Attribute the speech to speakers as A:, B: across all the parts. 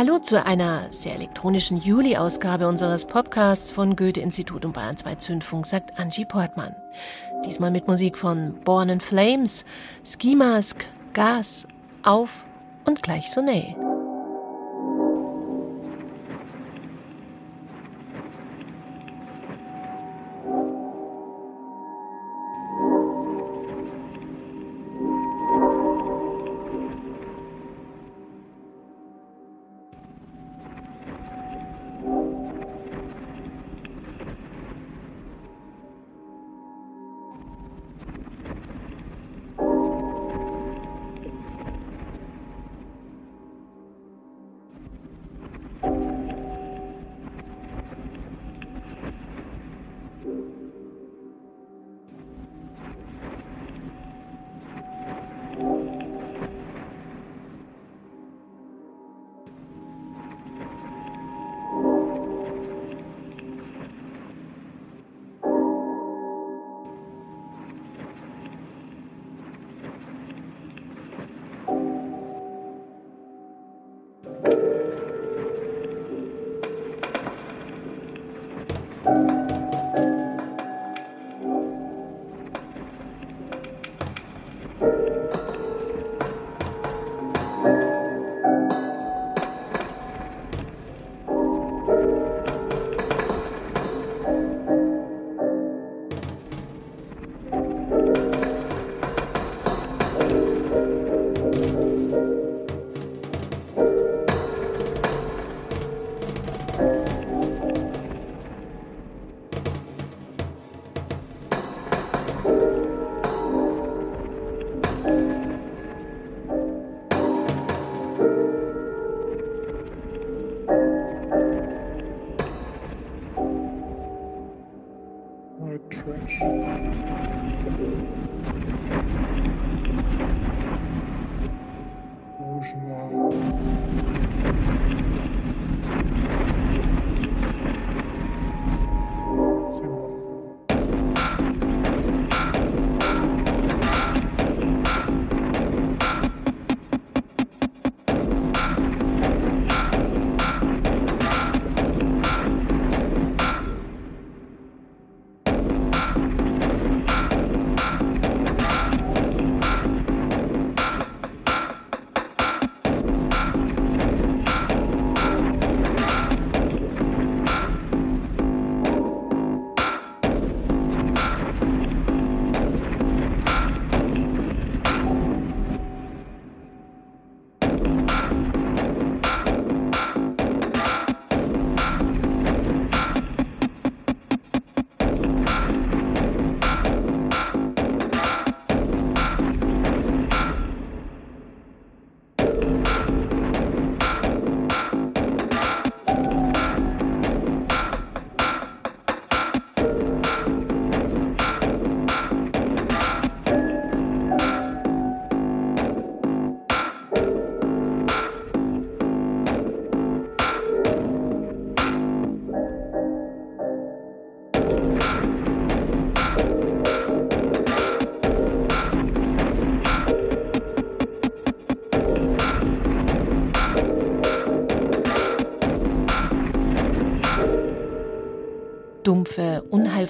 A: Hallo zu einer sehr elektronischen Juli-Ausgabe unseres Podcasts von Goethe-Institut und Bayern 2 Zündfunk, sagt Angie Portmann. Diesmal mit Musik von Born in Flames, Ski Mask, Gas, Auf und gleich Sonet. dumpfe,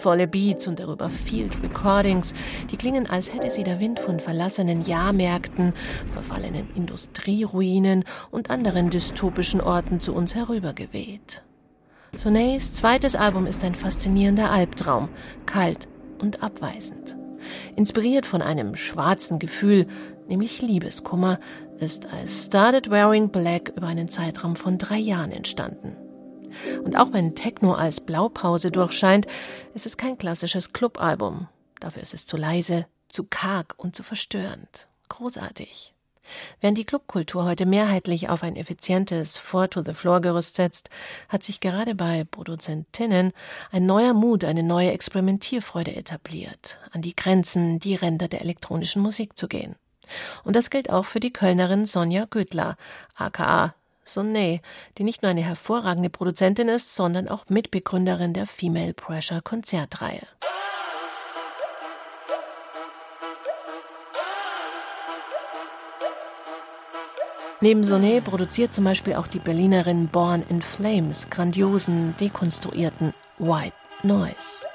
A: unheilvolle Beats und darüber Field Recordings, die klingen, als hätte sie der Wind von verlassenen Jahrmärkten, verfallenen Industrieruinen und anderen dystopischen Orten zu uns herübergeweht. Sonets zweites Album ist ein faszinierender Albtraum, kalt und abweisend. Inspiriert von einem schwarzen Gefühl, nämlich Liebeskummer, ist als Started Wearing Black über einen Zeitraum von drei Jahren entstanden. Und auch wenn Techno als Blaupause durchscheint, ist es kein klassisches Clubalbum. Dafür ist es zu leise, zu karg und zu verstörend. Großartig. Während die Clubkultur heute mehrheitlich auf ein effizientes Four-to-the-Floor-Gerüst setzt, hat sich gerade bei Produzentinnen ein neuer Mut, eine neue Experimentierfreude etabliert, an die Grenzen, die Ränder der elektronischen Musik zu gehen. Und das gilt auch für die Kölnerin Sonja Gödler, aka Sonnet, die nicht nur eine hervorragende Produzentin ist, sondern auch Mitbegründerin der Female Pressure Konzertreihe. Neben Sonnet produziert zum Beispiel auch die Berlinerin Born in Flames grandiosen, dekonstruierten White Noise.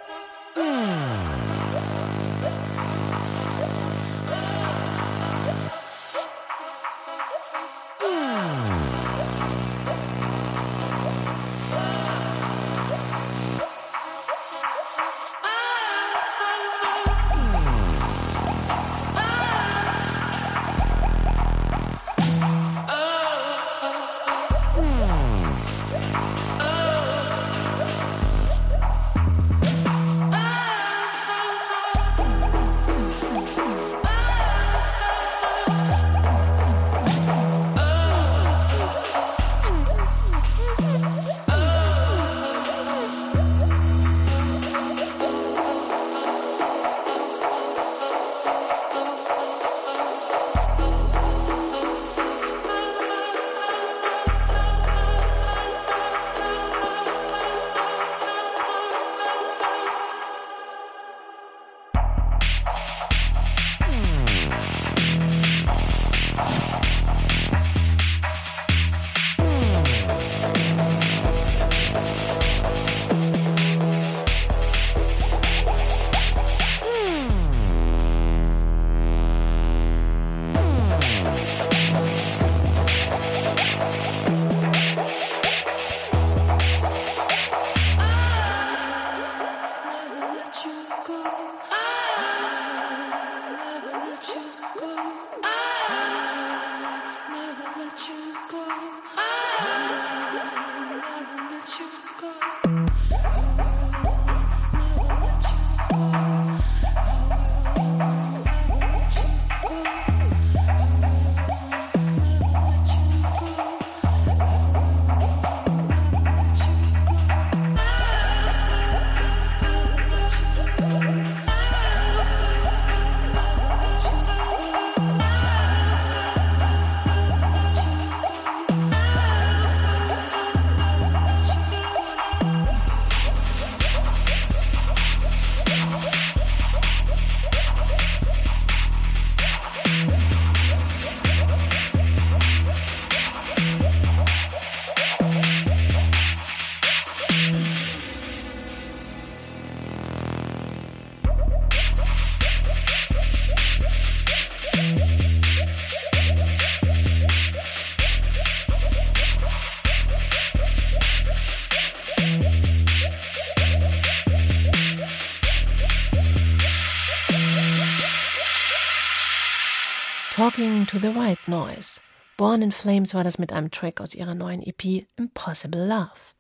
A: Talking to the White Noise. Born in Flames war das mit einem Track aus ihrer neuen EP Impossible Love.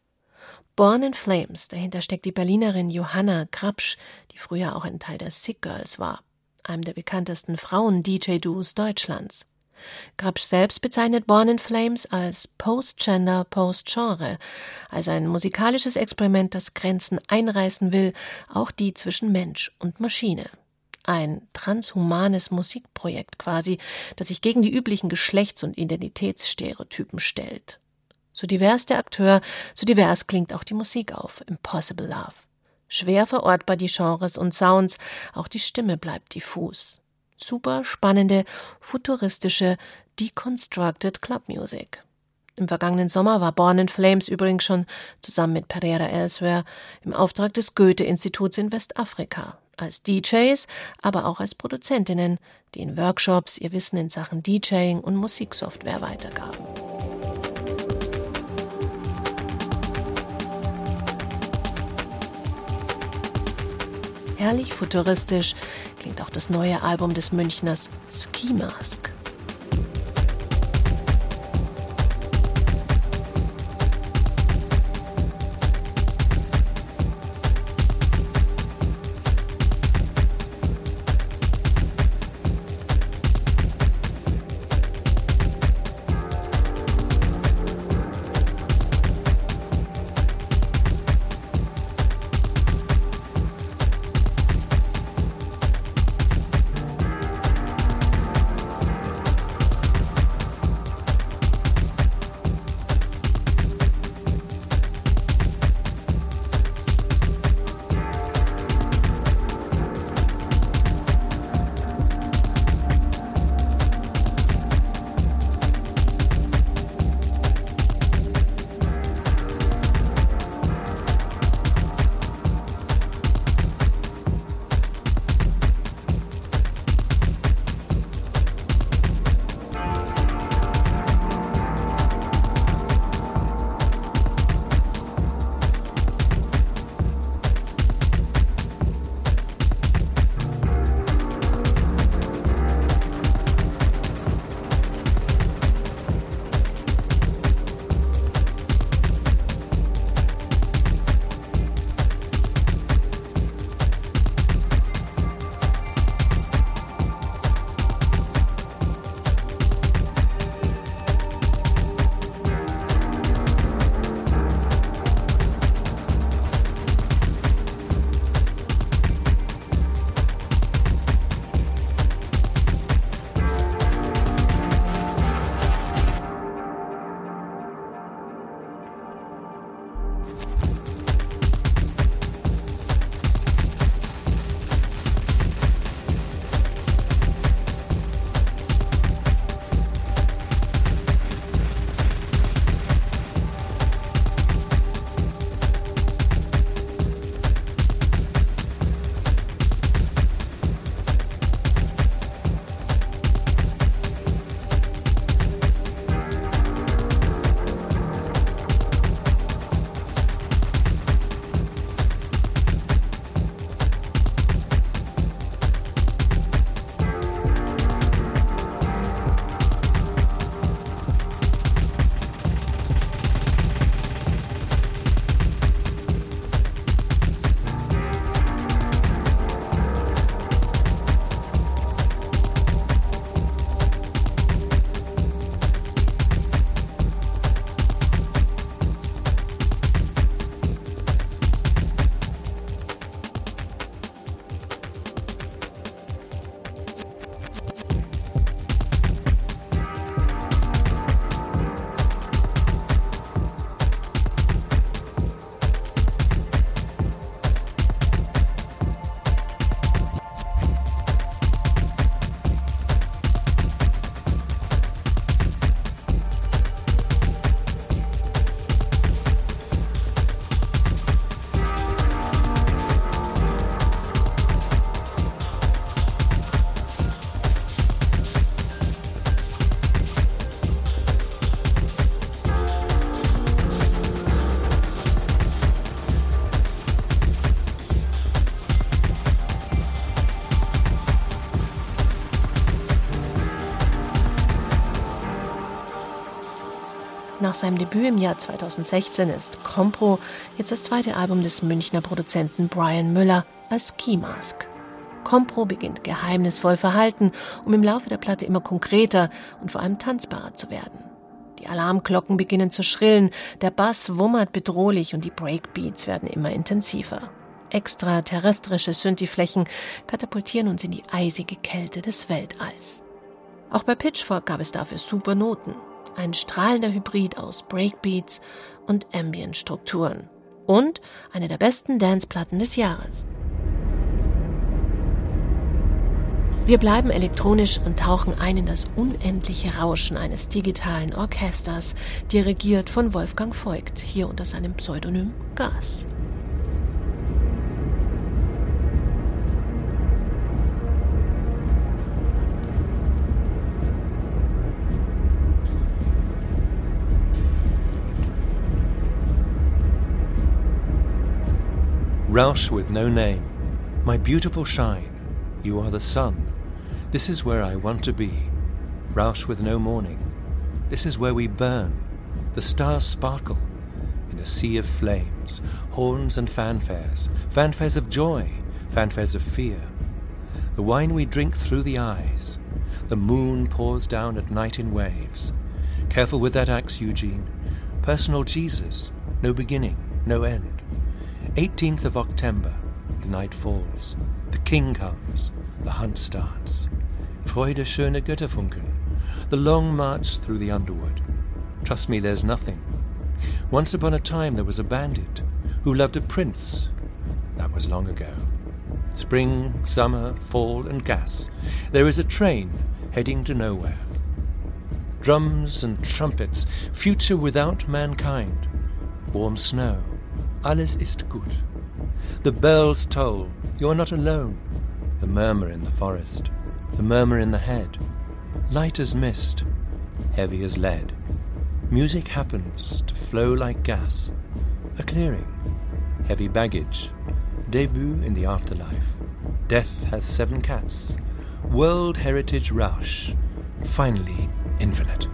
A: Born in Flames, dahinter steckt die Berlinerin Johanna Krapsch, die früher auch ein Teil der Sick Girls war, einem der bekanntesten Frauen-DJ-Duos Deutschlands. Krapsch selbst bezeichnet Born in Flames als Post-Gender, Post-Genre, als ein musikalisches Experiment, das Grenzen einreißen will, auch die zwischen Mensch und Maschine ein transhumanes Musikprojekt quasi, das sich gegen die üblichen Geschlechts- und Identitätsstereotypen stellt. So divers der Akteur, so divers klingt auch die Musik auf Impossible Love. Schwer verortbar die Genres und Sounds, auch die Stimme bleibt diffus. Super spannende, futuristische, deconstructed Club Music. Im vergangenen Sommer war Born in Flames übrigens schon zusammen mit Pereira Elsewhere im Auftrag des Goethe-Instituts in Westafrika als DJs, aber auch als Produzentinnen, die in Workshops ihr Wissen in Sachen DJing und Musiksoftware weitergaben. Herrlich futuristisch klingt auch das neue Album des Münchners Ski Mask. Nach seinem Debüt im Jahr 2016 ist Compro jetzt das zweite Album des Münchner Produzenten Brian Müller als Ski Mask. Compro beginnt geheimnisvoll verhalten, um im Laufe der Platte immer konkreter und vor allem tanzbarer zu werden. Die Alarmglocken beginnen zu schrillen, der Bass wummert bedrohlich und die Breakbeats werden immer intensiver. Extraterrestrische Synthi-Flächen katapultieren uns in die eisige Kälte des Weltalls. Auch bei Pitchfork gab es dafür super Noten. Ein strahlender Hybrid aus Breakbeats und Ambient-Strukturen. Und eine der besten Danceplatten des Jahres. Wir bleiben elektronisch und tauchen ein in das unendliche Rauschen eines digitalen Orchesters, dirigiert von Wolfgang Voigt, hier unter seinem Pseudonym Gas.
B: Roush with no name, my beautiful shine, you are the sun. This is where I want to be. Roush with no morning. This is where we burn. The stars sparkle in a sea of flames, horns and fanfares, fanfares of joy, fanfares of fear. The wine we drink through the eyes. The moon pours down at night in waves. Careful with that axe, Eugene. Personal Jesus, no beginning, no end. 18th of October, the night falls. The king comes, the hunt starts. Freude schöne Götterfunken. The long march through the underwood. Trust me, there's nothing. Once upon a time there was a bandit who loved a prince. That was long ago. Spring, summer, fall, and gas. There is a train heading to nowhere. Drums and trumpets, future without mankind. Warm snow, alles ist gut. The bells toll, you are not alone. The murmur in the forest the murmur in the head, light as mist, heavy as lead. Music happens to flow like gas, a clearing, heavy baggage, debut in the afterlife. Death has seven cats, World Heritage Roush, finally infinite.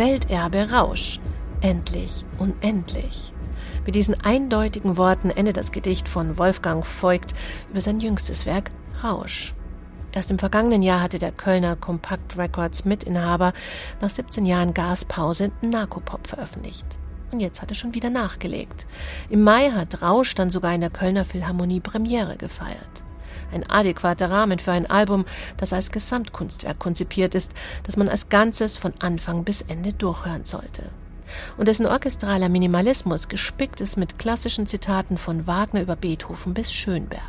A: Welterbe Rausch. Endlich, unendlich. Mit diesen eindeutigen Worten endet das Gedicht von Wolfgang Voigt über sein jüngstes Werk Rausch. Erst im vergangenen Jahr hatte der Kölner Compact Records Mitinhaber nach 17 Jahren Gaspause Narkopop veröffentlicht. Und jetzt hat er schon wieder nachgelegt. Im Mai hat Rausch dann sogar in der Kölner Philharmonie Premiere gefeiert. Ein adäquater Rahmen für ein Album, das als Gesamtkunstwerk konzipiert ist, das man als Ganzes von Anfang bis Ende durchhören sollte. Und dessen orchestraler Minimalismus gespickt ist mit klassischen Zitaten von Wagner über Beethoven bis Schönberg.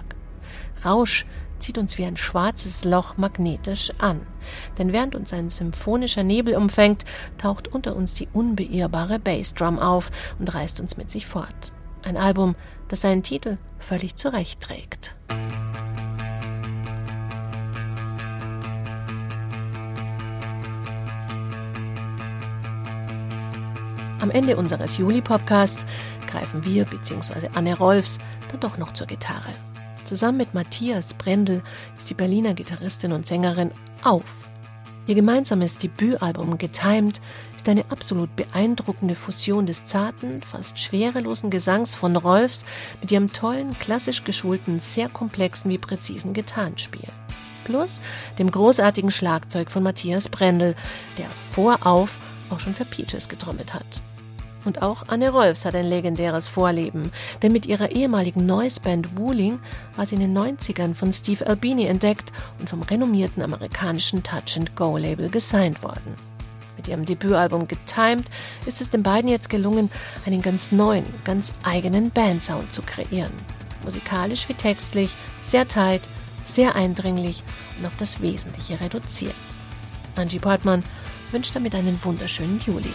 A: Rausch zieht uns wie ein schwarzes Loch magnetisch an. Denn während uns ein symphonischer Nebel umfängt, taucht unter uns die unbeirrbare Bassdrum auf und reißt uns mit sich fort. Ein Album, das seinen Titel völlig zurecht trägt. Am Ende unseres Juli-Podcasts greifen wir bzw. Anne Rolfs dann doch noch zur Gitarre. Zusammen mit Matthias Brendel ist die Berliner Gitarristin und Sängerin auf. Ihr gemeinsames Debütalbum Getimed ist eine absolut beeindruckende Fusion des zarten, fast schwerelosen Gesangs von Rolfs mit ihrem tollen, klassisch geschulten, sehr komplexen wie präzisen Gitarrenspiel. Plus dem großartigen Schlagzeug von Matthias Brendel, der vorauf auch schon für Peaches getrommelt hat. Und auch Anne Rolfs hat ein legendäres Vorleben, denn mit ihrer ehemaligen Noise-Band Wooling war sie in den 90ern von Steve Albini entdeckt und vom renommierten amerikanischen Touch-and-Go-Label gesigned worden. Mit ihrem Debütalbum Getimed ist es den beiden jetzt gelungen, einen ganz neuen, ganz eigenen Bandsound zu kreieren. Musikalisch wie textlich, sehr tight, sehr eindringlich und auf das Wesentliche reduziert. Angie Portman wünscht damit einen wunderschönen Juli.